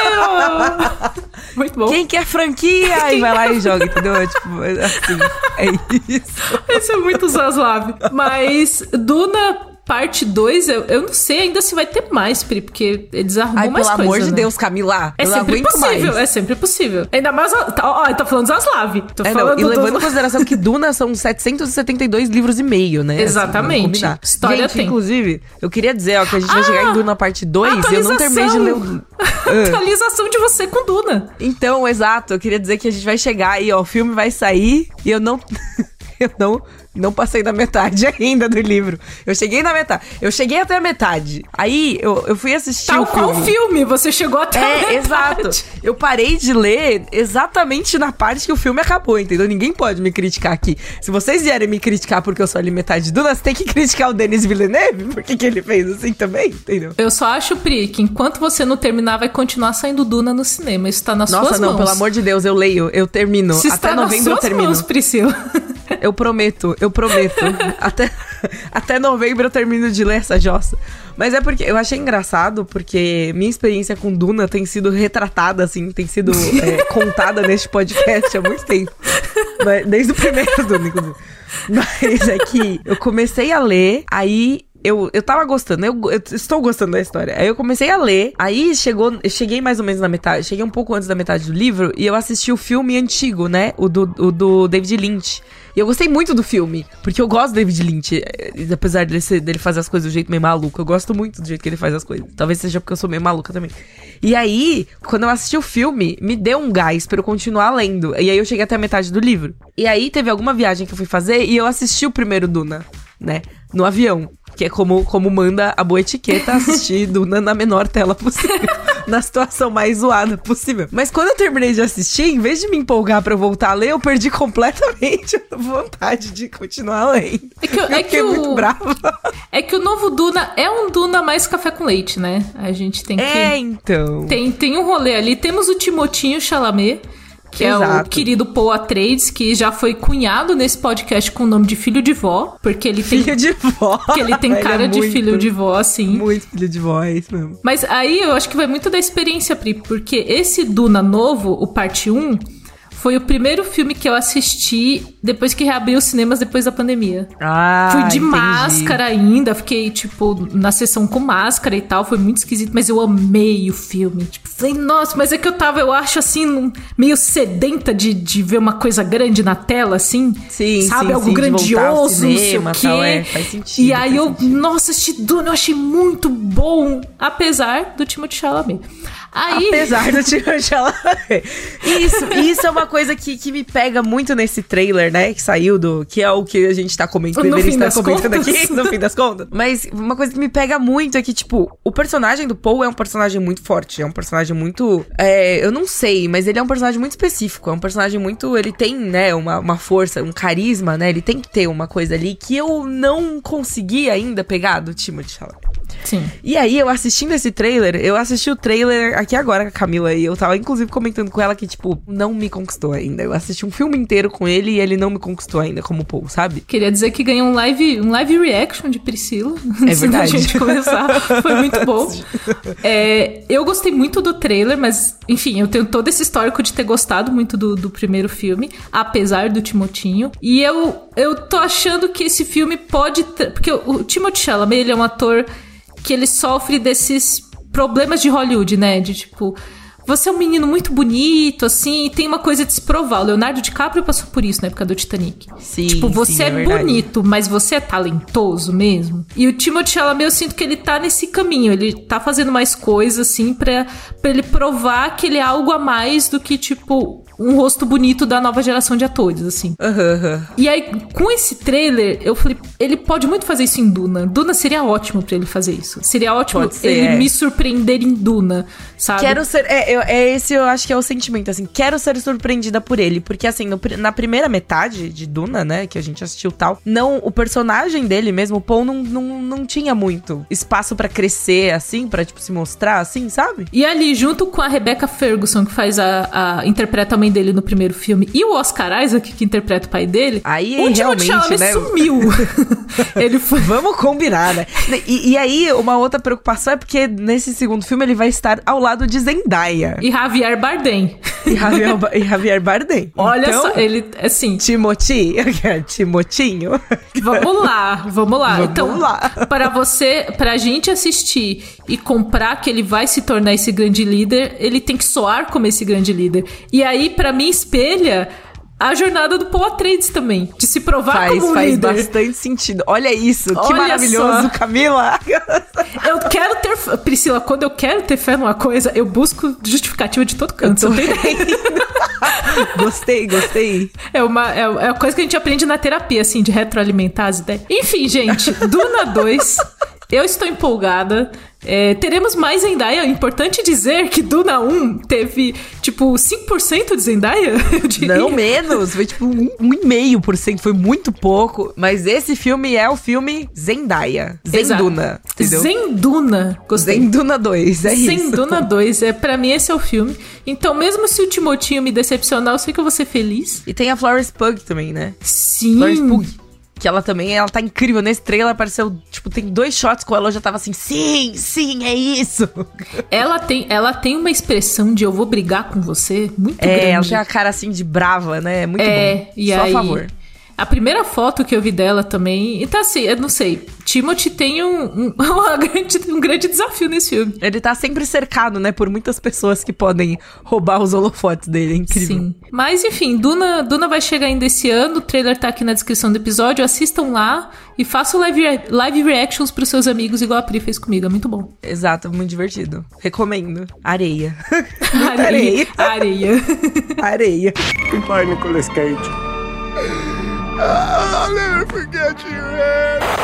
Muito bom. Quem quer franquia? E vai lá e joga, entendeu? É tipo, assim, é isso. Esse é muito Zaslav. Mas Duna parte 2, eu, eu não sei ainda se vai ter mais, Pri, porque eles arrumam Ai, mais pelo coisa, amor de né? Deus, Camila. É não sempre possível, mais. é sempre possível. Ainda mais. Tá, ó, eu tô falando Zaslav. Tô É, não, falando e do- levando em consideração que Duna são 772 livros e meio, né? Exatamente. vamos combinar. História gente, tem. inclusive, eu queria dizer, ó, que a gente vai chegar em Duna parte 2 e eu não terminei de ler o... Ah. Atualização de você com Duna. Então, exato, eu queria dizer que a gente vai chegar aí, ó, o filme vai sair e eu não. eu não. Não passei da metade ainda do livro. Eu cheguei na metade. Eu cheguei até a metade. Aí eu, eu fui assistir Tal o qual filme. filme, você chegou até a É, metade. exato. Eu parei de ler exatamente na parte que o filme acabou, entendeu? Ninguém pode me criticar aqui. Se vocês vierem me criticar porque eu só li metade de Duna, você tem que criticar o Denis Villeneuve, porque que ele fez assim também, entendeu? Eu só acho, Pri, que enquanto você não terminar, vai continuar saindo Duna no cinema. Isso tá nas Nossa, suas não, mãos. pelo amor de Deus, eu leio, eu termino. Se Até está nas novembro eu termino. mãos, Priscila. Eu prometo, eu prometo. até, até novembro eu termino de ler essa jossa. Mas é porque eu achei engraçado, porque minha experiência com Duna tem sido retratada, assim, tem sido é, contada neste podcast há muito tempo. Mas- Desde o primeiro Duna, inclusive. Mas é que eu comecei a ler, aí eu, eu tava gostando, eu, eu estou gostando da história. Aí eu comecei a ler, aí chegou, cheguei mais ou menos na metade, cheguei um pouco antes da metade do livro e eu assisti o filme antigo, né? O do, o do David Lynch. E eu gostei muito do filme, porque eu gosto do David Lynch, eh, apesar dele, ser- dele fazer as coisas do jeito meio maluco. Eu gosto muito do jeito que ele faz as coisas. Talvez seja porque eu sou meio maluca também. E aí, quando eu assisti o filme, me deu um gás pra eu continuar lendo. E aí eu cheguei até a metade do livro. E aí teve alguma viagem que eu fui fazer e eu assisti o primeiro Duna, né? No avião. Que é como, como manda a boa etiqueta assistir Duna na menor tela possível. na situação mais zoada possível. Mas quando eu terminei de assistir, em vez de me empolgar pra eu voltar a ler, eu perdi completamente a vontade de continuar lendo. É que, Eu é, que fiquei muito o, brava. é que o novo Duna é um Duna mais café com leite, né? A gente tem que. É, então. Tem, tem um rolê ali. Temos o Timotinho Chalamet, que é o Exato. querido Paul Atreides, que já foi cunhado nesse podcast com o nome de filho de vó, porque ele tem, Filho de vó. que ele tem cara é de muito, filho de vó, assim. Muito filho de vó, é isso mesmo. Mas aí eu acho que vai muito da experiência, Pri, porque esse Duna novo, o parte 1, foi o primeiro filme que eu assisti depois que reabriu os cinemas depois da pandemia. Ah, Fui de entendi. máscara ainda, fiquei, tipo, na sessão com máscara e tal, foi muito esquisito, mas eu amei o filme. Tipo, falei, nossa, mas é que eu tava, eu acho assim, meio sedenta de, de ver uma coisa grande na tela, assim. Sim, Sabe, sim, algo sim, grandioso, cinema, não sei o quê. é, faz sentido, e aí eu, sentido. nossa, assisti Duna, eu achei muito bom, apesar do Timothée Chalamet. Aí, Apesar do Chalamet. Isso, isso é uma coisa que, que me pega muito nesse trailer, né? Que saiu do... Que é o que a gente tá comentando. No fim das comentando contas. aqui, no fim das contas. Mas uma coisa que me pega muito é que, tipo, o personagem do Paul é um personagem muito forte. É um personagem muito... é, eu não sei, mas ele é um personagem muito específico. É um personagem muito... Ele tem, né, uma, uma força, um carisma, né? Ele tem que ter uma coisa ali que eu não consegui ainda pegar do Timothée Chalamet. Sim. E aí, eu assistindo esse trailer, eu assisti o trailer aqui agora com a Camila e eu tava inclusive comentando com ela que, tipo, não me conquistou ainda. Eu assisti um filme inteiro com ele e ele não me conquistou ainda como Paul, sabe? Queria dizer que ganhou um live, um live reaction de Priscila. É verdade. gente começar. Foi muito bom. É, eu gostei muito do trailer, mas, enfim, eu tenho todo esse histórico de ter gostado muito do, do primeiro filme, apesar do Timotinho. E eu, eu tô achando que esse filme pode. Porque o, o Timothée Chalamet, ele é um ator que ele sofre desses problemas de Hollywood, né? De tipo. Você é um menino muito bonito, assim, e tem uma coisa de se provar. O Leonardo DiCaprio passou por isso na época do Titanic. Sim, Tipo, você sim, é é, bonito, mas você é talentoso mesmo. E o Timothée Chalamet, eu sinto que ele tá nesse caminho. Ele tá fazendo mais coisas, assim, pra, pra ele provar que ele é algo a mais do que, tipo, um rosto bonito da nova geração de atores, assim. Aham. E aí, com esse trailer, eu falei, ele pode muito fazer isso em Duna. Duna seria ótimo pra ele fazer isso. Seria ótimo ser, ele é. me surpreender em Duna, sabe? Quero ser. É, eu- é esse eu acho que é o sentimento, assim. Quero ser surpreendida por ele. Porque, assim, no na primeira metade de Duna, né, que a gente assistiu tal, não. O personagem dele mesmo, o Paul, não, não, não tinha muito espaço pra crescer, assim, pra, tipo, se mostrar, assim, sabe? E ali, junto com a Rebecca Ferguson, que faz a, a interpreta a mãe dele no primeiro filme, e o Oscar Isaac, que interpreta o pai dele, Aí, o realmente, Chalamet né? sumiu. ele foi... Vamos combinar, né? E, e aí, uma outra preocupação é porque nesse segundo filme ele vai estar ao lado de Zendaya E Javier Bardem. e Javier, e Javier Bardem. Olha Então, só, ele, assim, Timoti, Timotinho. vamos lá, vamos lá. Vamos então, lá. para você, pra gente assistir e comprar que ele vai se tornar esse grande líder, ele tem que soar como esse grande líder. E aí, pra mim, espelha a jornada do Paul Atreides também, de se provar Faz, como um faz líder. bastante sentido. Olha isso, que Olha maravilhoso, só. Camila. Eu quero ter. Priscila, quando eu quero ter fé numa coisa, eu busco justificativa de todo canto. Eu tô gostei, gostei. É uma, é, é uma coisa que a gente aprende na terapia, assim, de retroalimentar as ideias. Enfim, gente, Duna 2. Eu estou empolgada. É, teremos mais Zendaya. É importante dizer que Duna 1 teve, tipo, 5% de Zendaya, eu diria. Não menos, foi tipo um, um e meio por cento, foi muito pouco. Mas esse filme é o filme Zendaya. Exato. Zenduna, entendeu? Zenduna. Gostei. Zenduna 2, é isso. Zenduna 2. É, pra mim, esse é o filme. Então, mesmo se o Timotinho me decepcionar, eu sei que eu vou ser feliz. E tem a Florence Pug também, né? Sim. Florence Pug. Que ela também, ela tá incrível. Nesse trailer apareceu, tipo, tem dois shots com ela, eu já tava assim, sim, sim, é isso. Ela tem, ela tem uma expressão de eu vou brigar com você muito É, ela grande. tem a cara assim de brava, né? É muito é, bom. e Só aí, a favor. A primeira foto que eu vi dela também. Então, assim, eu não sei. Timothy tem um, um, grande- um grande desafio nesse filme. Ele tá sempre cercado, né, por muitas pessoas que podem roubar os holofotes dele. É incrível. Sim. Mas, enfim, Duna, Duna vai chegar ainda esse ano. O trailer tá aqui na descrição do episódio. Assistam lá e façam live, live reactions pros seus amigos, igual a Pri fez comigo. É muito bom. Exato, muito divertido. Recomendo. Areia. Areia. areia. Areia. Areia. Goodbye, Nicolas Cage. I'll never forget you,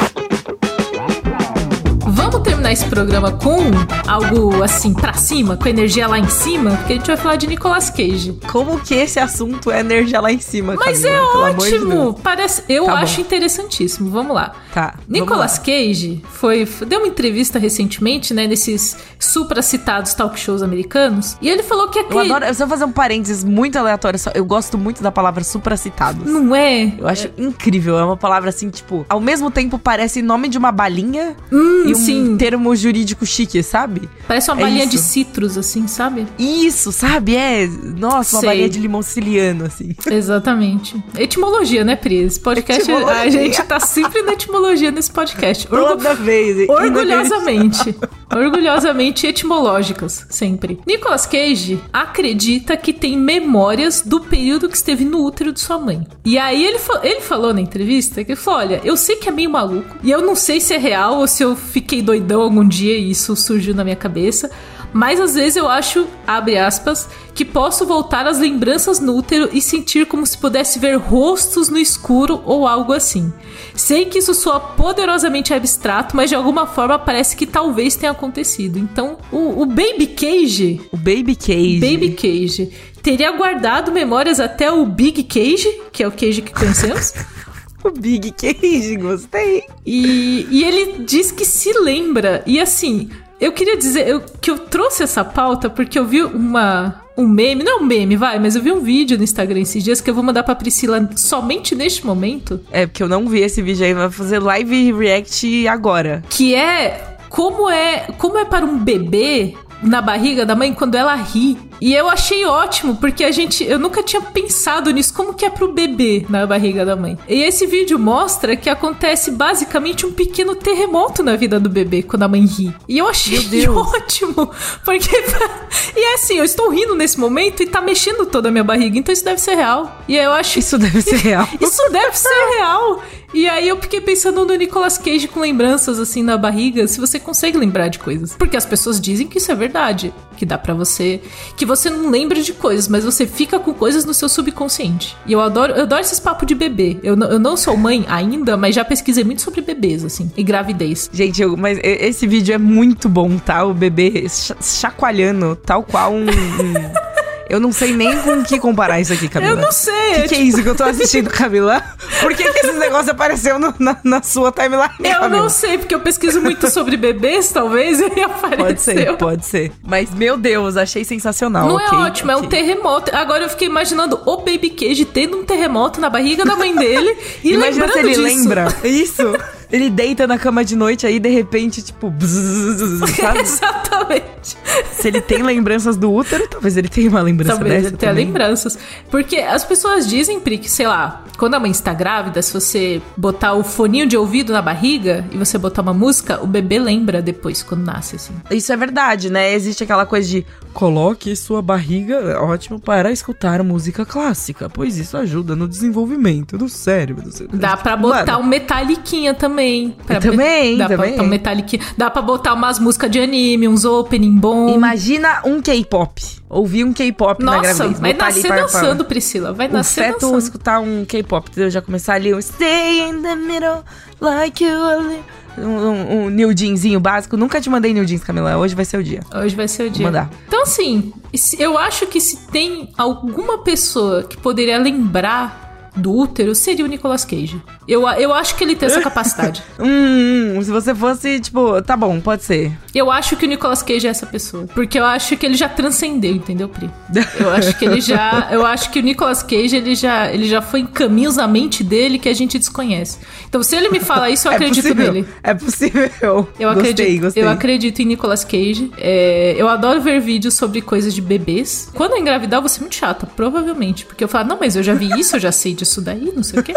Vamos terminar esse programa com algo assim pra cima, com energia lá em cima, porque a gente vai falar de Nicolas Cage. Como que esse assunto é energia lá em cima, Mas Camila? é de ótimo! Deus. Parece, eu Tá bom. acho interessantíssimo. Vamos lá. Tá, Nicolas lá. Cage foi, deu uma entrevista recentemente, né, nesses supra-citados talk shows americanos, e ele falou que Eu aquele adoro. Eu só vou fazer um parênteses muito aleatório. só- Eu gosto muito da palavra supracitados. não é, Eu acho incrível. É uma palavra assim, tipo, ao mesmo tempo parece nome de uma balinha hum, e um sim, termo jurídico chique, sabe? parece uma é balinha isso. de citros assim, sabe? Isso, sabe? É. Nossa, uma Sei. balinha de limão siciliano, assim. Exatamente. Etimologia, né, Pri? Esse podcast, a Etimologia. gente tá sempre na etimologia nesse podcast. Orgu- Toda vez. Orgulhosamente. Orgulhosamente etimológicas, sempre. Nicolas Cage acredita que tem memórias do período que esteve no útero de sua mãe. E aí ele, fa- ele falou na entrevista que ele falou: olha, eu sei que é meio maluco, e eu não sei se é real ou se eu fiquei doidão algum dia e isso surgiu na minha cabeça. Mas às vezes eu acho, abre aspas, que posso voltar às lembranças no útero e sentir como se pudesse ver rostos no escuro ou algo assim. Sei que isso soa poderosamente abstrato, mas de alguma forma parece que talvez tenha acontecido. Então, o, o Baby Cage, O Baby Cage. Baby Cage, teria guardado memórias até o Big Cage, que é o Cage que conhecemos. O Big Cage, gostei. E, e ele diz que se lembra. E assim, eu queria dizer eu, que eu trouxe essa pauta porque eu vi uma. Um meme, não é um meme, vai, mas eu vi um vídeo no Instagram esses dias que eu vou mandar pra Priscila somente neste momento. É, porque eu não vi esse vídeo aí, vai fazer live react agora. Que é como é como é para um bebê na barriga da mãe quando ela ri. E eu achei ótimo, porque a gente. Eu nunca tinha pensado nisso, como que é pro bebê na barriga da mãe. E esse vídeo mostra que acontece basicamente um pequeno terremoto na vida do bebê quando a mãe ri. E eu achei ótimo, porque. e é assim, eu estou rindo nesse momento e tá mexendo toda a minha barriga, então isso deve ser real. E eu acho. Isso deve ser real. isso deve ser real. E aí eu fiquei pensando no Nicolas Cage com lembranças assim na barriga, se você consegue lembrar de coisas. Porque as pessoas dizem que isso é verdade, que dá para você, que você não lembra de coisas, mas você fica com coisas no seu subconsciente. E eu adoro, eu adoro esses papos de bebê. Eu, eu não sou mãe ainda, mas já pesquisei muito sobre bebês assim, e gravidez. Gente, eu, mas esse vídeo é muito bom, tá? O bebê chacoalhando, tal qual um... Eu não sei nem com o que comparar isso aqui, Camila. Eu não sei. O que, é, que tipo... é isso que eu tô assistindo, Camila? Por que, que esse negócio apareceu no, na, na, sua timeline? Eu Camila? não sei, porque eu pesquiso muito sobre bebês, talvez, e apareceu. Pode ser, pode ser. Mas, meu Deus, achei sensacional. Não okay, é ótimo, okay. é um terremoto. Agora eu fiquei imaginando o Baby Cage tendo um terremoto na barriga da mãe dele e Imagina lembrando se ele disso. lembra. Isso. Ele deita na cama de noite aí, de repente, tipo, sabe? Exatamente. Se ele tem lembranças do útero, talvez ele tenha uma lembrança talvez dessa ele tenha também. lembranças. Porque as pessoas dizem, Pri, que, sei lá, quando a mãe está grávida, se você botar o foninho de ouvido na barriga e você botar uma música, o bebê lembra depois, quando nasce, assim. Isso é verdade, né? Existe aquela coisa de coloque sua barriga, ótimo, para escutar música clássica, pois isso ajuda no desenvolvimento do cérebro. Do cérebro. Dá pra botar Mano. um metaliquinha também. Pra também, dá também. Pra botar um metaliquinha. Dá pra botar umas músicas de anime, uns opening bom. Imagina um K-pop. Ouvir um K-pop na gravidez. Vai nascer para, dançando, para. Priscila. Vai o nascer feto dançando. escutar um K-pop, entendeu? Já começar ali, um Stay in the middle, like you um, um, um New Jeanzinho básico. Nunca te mandei New Jeans, Camila. Hoje vai ser o dia. Hoje vai ser o dia. Vou mandar. Então, assim, eu acho que se tem alguma pessoa que poderia lembrar do útero seria o Nicolas Cage. Eu, eu acho que ele tem essa capacidade. hum, se você fosse, tipo, tá bom, pode ser. Eu acho que o Nicolas Cage é essa pessoa. Porque eu acho que ele já transcendeu, entendeu, Pri? Eu acho que ele já. Eu acho que o Nicolas Cage ele já, ele já foi em caminhos na mente dele que a gente desconhece. Então, se ele me fala isso, eu é acredito possível. nele. É possível. Eu gostei, acredito, gostei. Eu acredito em Nicolas Cage. É, eu adoro ver vídeos sobre coisas de bebês. Quando eu engravidar, eu vou ser muito chata, provavelmente. Porque eu falo, não, mas eu já vi isso, eu já sei disso daí, não sei o quê.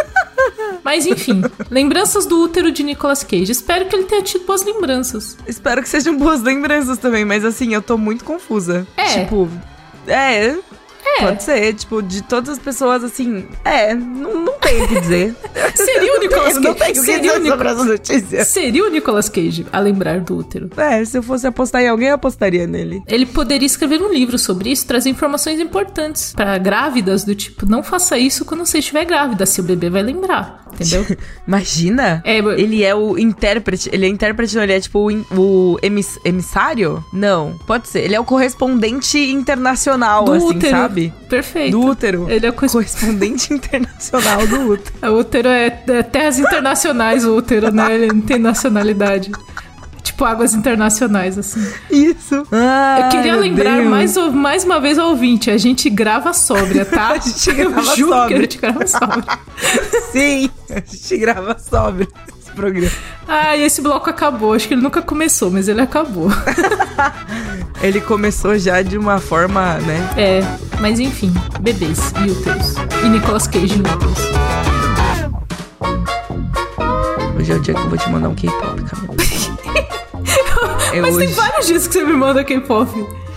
Mas enfim, lembranças do útero de Nicolas Cage. Espero que ele tenha tido boas lembranças. Espero que sejam boas lembranças também, mas assim, eu tô muito confusa. É. Tipo, é. É. Pode ser, tipo, de todas as pessoas, assim, é, não, não tenho o que dizer. Seria o Nicolas Cage. Não tenho o que Seria dizer o Nic- sobre. Seria o Nicolas Cage a lembrar do útero. É, se eu fosse apostar em alguém, eu apostaria nele. Ele poderia escrever um livro sobre isso, trazer informações importantes para grávidas do tipo, não faça isso quando você estiver grávida, seu bebê vai lembrar, entendeu? Imagina? É, ele é o intérprete. Ele é intérprete, não, ele é tipo o, o emis- emissário? Não, pode ser. Ele é o correspondente internacional, do assim, útero. sabe? Perfeito. Do útero. Ele é o corres- correspondente internacional do útero. O útero é, é terras internacionais, o útero, né? Ele não tem nacionalidade. Tipo águas internacionais, assim. Isso. Ai, Eu queria lembrar Deus. mais, mais uma vez ao ouvinte, a gente grava sóbria, tá? A gente grava Eu juro que sóbria. a gente grava sóbria. Sim, a gente grava esse programa. Ah, e esse bloco acabou. Acho que ele nunca começou, mas ele acabou. Ele começou já de uma forma, né? É, mas enfim, bebês e úteros. E Nicolas Cage em úteros. Hoje é o dia que eu vou te mandar um K-pop, Camila. É Mas tem hoje. vários dias que você me manda K-pop.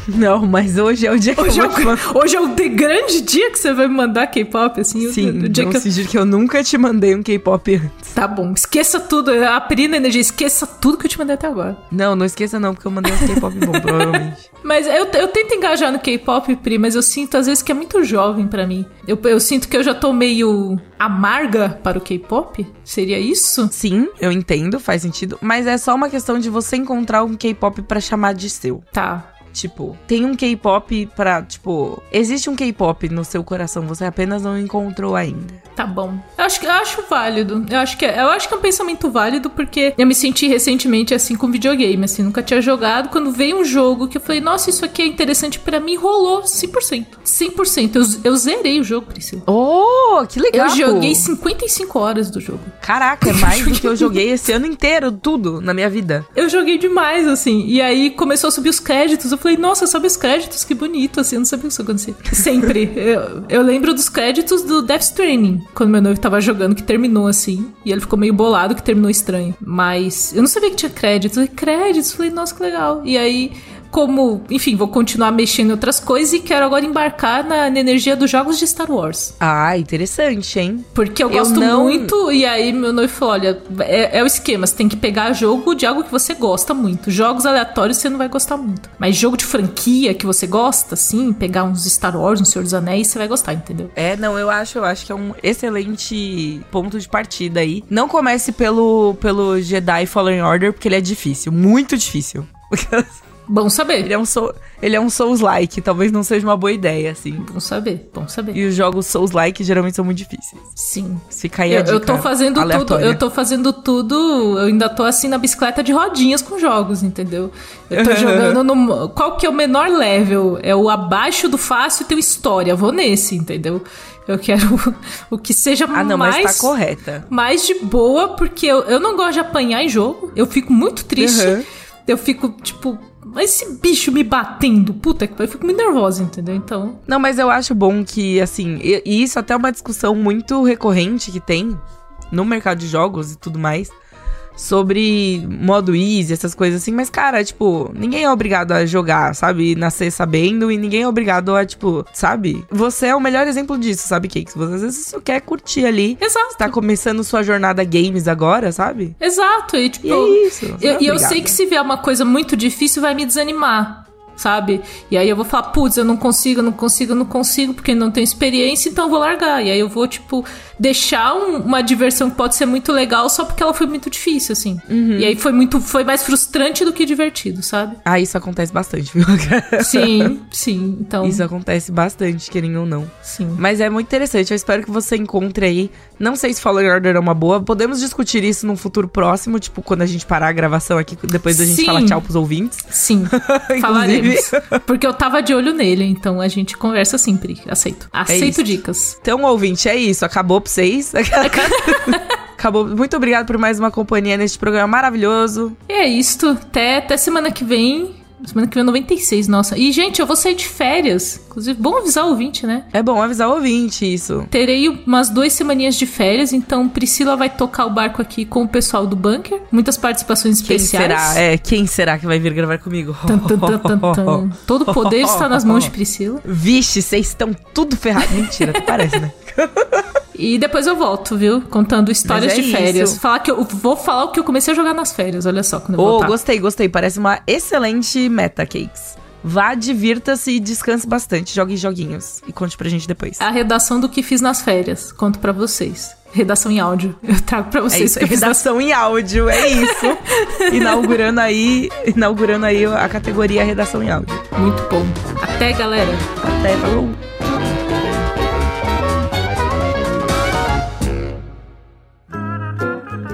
Não, mas hoje é o dia que Hoje, eu é vou te o, hoje é o de grande dia que você vai me mandar K-pop, assim. o- Sim, o dia não que eu- que eu nunca te mandei um K-pop antes. Tá bom, esqueça tudo. A Pri na energia, esqueça tudo que eu te mandei até agora. Não, não esqueça não, porque eu mandei um K-pop bom, provavelmente. Mas eu, eu tento engajar no K-pop, Pri, mas eu sinto às vezes que é muito jovem pra mim. Eu, eu sinto que eu já tô meio amarga para o K-pop. Seria isso? Sim, eu entendo, faz sentido, mas é só uma questão de você encontrar um K-pop pra chamar de seu. Tá. Tipo, tem um K-pop pra, tipo, existe um K-pop no seu coração, você apenas não encontrou ainda. Tá bom. Eu acho, eu acho válido. Eu acho, que é, eu acho que é um pensamento válido porque eu me senti recentemente assim com videogame, assim, nunca tinha jogado. Quando veio um jogo que eu falei, nossa, isso aqui é interessante pra mim, rolou 100%. 100%. Eu, eu zerei o jogo, Priscila. Oh, que legal! Eu joguei 55 horas do jogo. Caraca, é mais do que eu joguei esse ano inteiro, tudo na minha vida. Eu joguei demais, assim. E aí começou a subir os créditos. Eu falei, nossa, sobe os créditos, que bonito, assim. Eu não sabia o que isso acontecia. Sempre. eu, eu lembro dos créditos do Death Stranding, quando meu noivo tava jogando, que terminou assim. E ele ficou meio bolado que terminou estranho. Mas eu não sabia que tinha créditos. Eu falei, créditos? Falei, nossa, que legal. E aí. Como, enfim, vou continuar mexendo em outras coisas e quero agora embarcar na, na energia dos jogos de Star Wars. Ah, interessante, hein? Porque eu Eu gosto não- muito, e aí meu noivo falou: olha, é, é o esquema, você tem que pegar jogo de algo que você gosta muito. Jogos aleatórios você não vai gostar muito. Mas jogo de franquia que você gosta, assim, pegar uns Star Wars, um Senhor dos Anéis, você vai gostar, entendeu? É, não, eu acho, eu acho que é um excelente ponto de partida aí. Não comece pelo, pelo Jedi Fallen Order, porque ele é difícil, muito difícil. Bom saber. ele é um ele é um Souls-like, talvez não seja uma boa ideia, assim. Bom saber, bom saber. E os jogos Souls-like geralmente são muito difíceis. Sim. Fica aí Eu, a dica eu tô fazendo tudo, aleatória. eu tô fazendo tudo, eu ainda tô assim na bicicleta de rodinhas com jogos, entendeu? Eu tô jogando no. Qual que é o menor level? É o abaixo do fácil e tem história. Vou nesse, entendeu? Eu quero o que seja Ah, não, mais. mas tá correta. mais de boa, porque eu, eu não gosto de apanhar em jogo. Eu fico muito triste. Uhum. Eu fico, tipo, mas esse bicho me batendo, puta que eu fico muito nervosa, entendeu? Então, Não, mas eu acho bom que, assim, e, e isso até é uma discussão muito recorrente que tem no mercado de jogos e tudo mais. Sobre modo easy, essas coisas assim, mas, cara, tipo, ninguém é obrigado a jogar, sabe? Nascer sabendo, e ninguém é obrigado a, tipo, sabe? Você é o melhor exemplo disso, sabe, Cakes? Você às vezes só quer curtir ali. exato. Você tá começando sua jornada games agora, sabe? Exato, e tipo. E é isso. eu- não é E eu, sei que se vier uma coisa muito difícil, vai me desanimar. Sabe? E aí eu vou falar, putz, eu não consigo, eu não consigo, eu não consigo, porque não tenho experiência, então eu vou largar. E aí eu vou, tipo, deixar um- uma diversão que pode ser muito legal só porque ela foi muito difícil, assim. Uhum. E aí foi muito. Foi mais frustrante do que divertido, sabe? Ah, isso acontece bastante, viu? Sim, sim. Então. isso acontece bastante, querendo ou não. Sim. Mas é muito interessante, eu espero que você encontre aí. Não sei se Fallen Order é uma boa. Podemos discutir isso num futuro próximo, tipo, quando a gente parar a gravação aqui, depois da gente Sim. falar tchau pros ouvintes. Sim, Inclusive. Porque eu tava de olho nele, então a gente conversa sempre. Aceito. Aceito É dicas. Então, ouvinte, é isso. Acabou pra vocês. Acabou. Muito obrigado por mais uma companhia neste programa maravilhoso. E é isto. Até, até semana que vem. Semana que vem é 96, nossa. E, gente, eu vou sair de férias. Inclusive, bom avisar o ouvinte, né? É bom avisar o ouvinte isso. Terei umas duas semaninhas de férias, então Priscila vai tocar o barco aqui com o pessoal do bunker. Muitas participações Quem especiais. será? É, quem será que vai vir gravar comigo? Tan, tan, tan. Todo o poder está nas mãos de Priscila. Vixe, vocês estão tudo ferrados. Mentira, parece, né? E depois eu volto, viu? Contando histórias é de férias. isso. Falar que eu vou falar o que eu comecei a jogar nas férias, olha só, quando eu Ô, voltar. gostei, gostei. Parece uma excelente meta, Cakes. Vá, divirta-se e descanse bastante. Jogue joguinhos. E conte pra gente depois. A redação do que fiz nas férias. Conto pra vocês. Redação em áudio. Eu trago pra É vocês isso, o que nas redação em áudio, é isso. inaugurando aí, inaugurando aí a categoria redação em áudio. Muito bom. Até, galera. Até, falou.